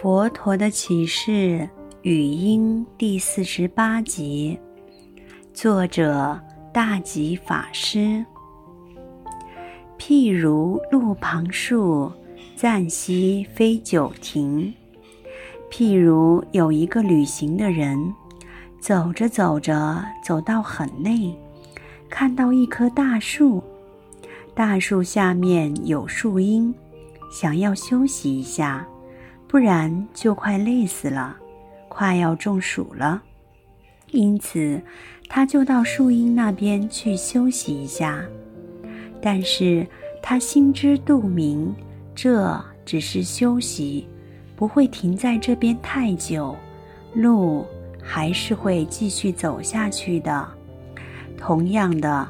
佛陀的启示语音第四十八集，作者大吉法师。譬如路旁树，暂息非久停。譬如有一个旅行的人，走着走着，走到很累，看到一棵大树，大树下面有树荫，想要休息一下。不然就快累死了，快要中暑了，因此他就到树荫那边去休息一下。但是他心知肚明，这只是休息，不会停在这边太久，路还是会继续走下去的。同样的，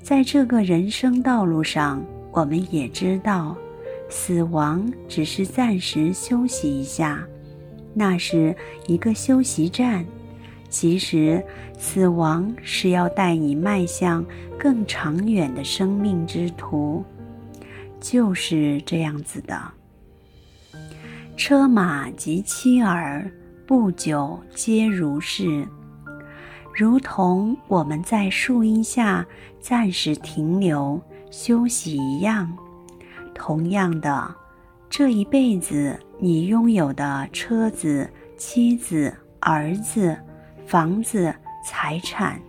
在这个人生道路上，我们也知道。死亡只是暂时休息一下，那是一个休息站。其实，死亡是要带你迈向更长远的生命之途，就是这样子的。车马及妻儿，不久皆如是，如同我们在树荫下暂时停留休息一样。同样的，这一辈子你拥有的车子、妻子、儿子、房子、财产，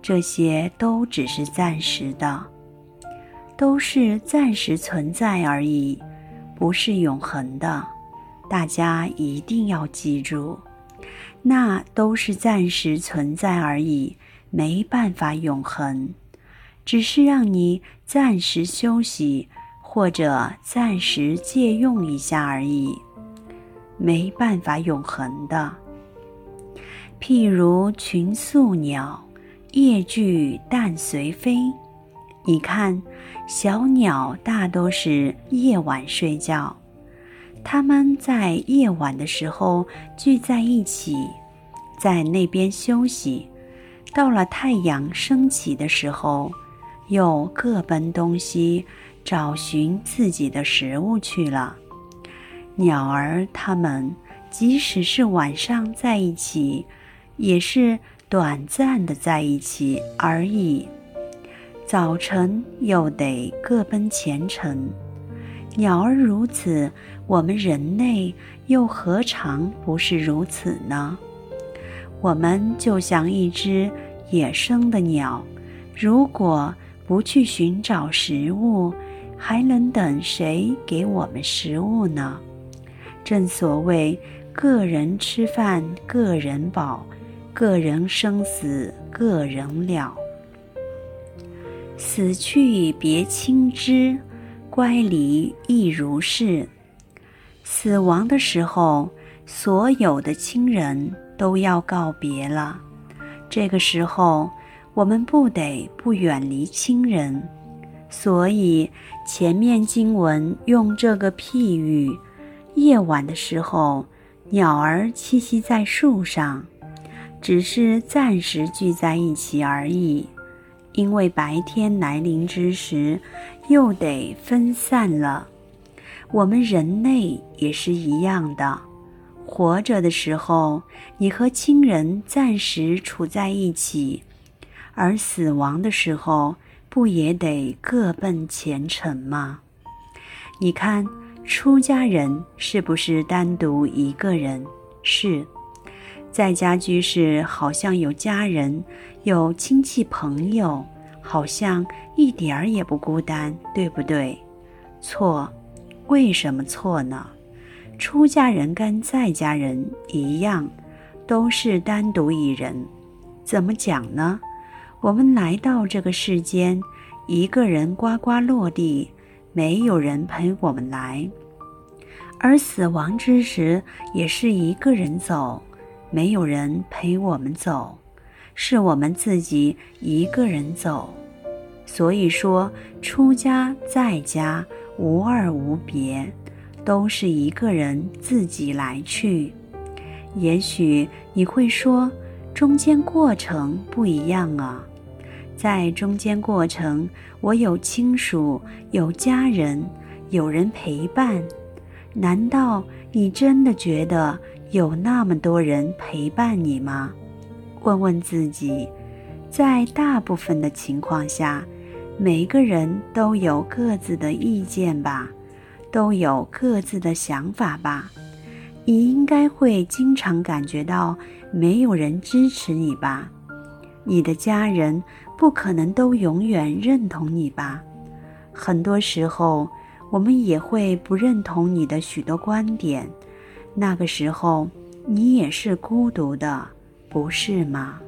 这些都只是暂时的，都是暂时存在而已，不是永恒的。大家一定要记住，那都是暂时存在而已，没办法永恒，只是让你暂时休息。或者暂时借用一下而已，没办法永恒的。譬如群宿鸟，夜聚但随飞。你看，小鸟大都是夜晚睡觉，它们在夜晚的时候聚在一起，在那边休息。到了太阳升起的时候，又各奔东西。找寻自己的食物去了。鸟儿它们即使是晚上在一起，也是短暂的在一起而已。早晨又得各奔前程。鸟儿如此，我们人类又何尝不是如此呢？我们就像一只野生的鸟，如果不去寻找食物，还能等谁给我们食物呢？正所谓“个人吃饭个人饱，个人生死个人了”。死去别亲之，乖离亦如是。死亡的时候，所有的亲人都要告别了。这个时候，我们不得不远离亲人。所以，前面经文用这个譬喻：夜晚的时候，鸟儿栖息在树上，只是暂时聚在一起而已。因为白天来临之时，又得分散了。我们人类也是一样的，活着的时候，你和亲人暂时处在一起，而死亡的时候，不也得各奔前程吗？你看，出家人是不是单独一个人？是，在家居士好像有家人，有亲戚朋友，好像一点儿也不孤单，对不对？错，为什么错呢？出家人跟在家人一样，都是单独一人。怎么讲呢？我们来到这个世间，一个人呱呱落地，没有人陪我们来；而死亡之时，也是一个人走，没有人陪我们走，是我们自己一个人走。所以说，出家在家无二无别，都是一个人自己来去。也许你会说，中间过程不一样啊。在中间过程，我有亲属，有家人，有人陪伴。难道你真的觉得有那么多人陪伴你吗？问问自己，在大部分的情况下，每个人都有各自的意见吧，都有各自的想法吧。你应该会经常感觉到没有人支持你吧？你的家人不可能都永远认同你吧？很多时候，我们也会不认同你的许多观点。那个时候，你也是孤独的，不是吗？